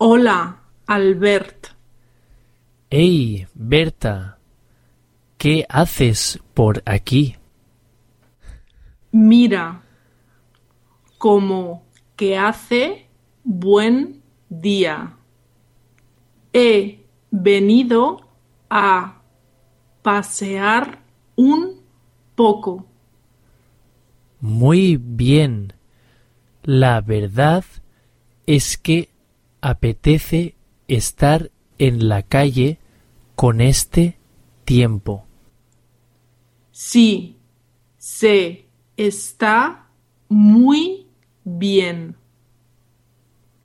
Hola, Albert. Hey, Berta. ¿Qué haces por aquí? Mira, como que hace buen día. He venido a pasear un poco. Muy bien. La verdad es que apetece estar en la calle con este tiempo. Sí, se está muy bien.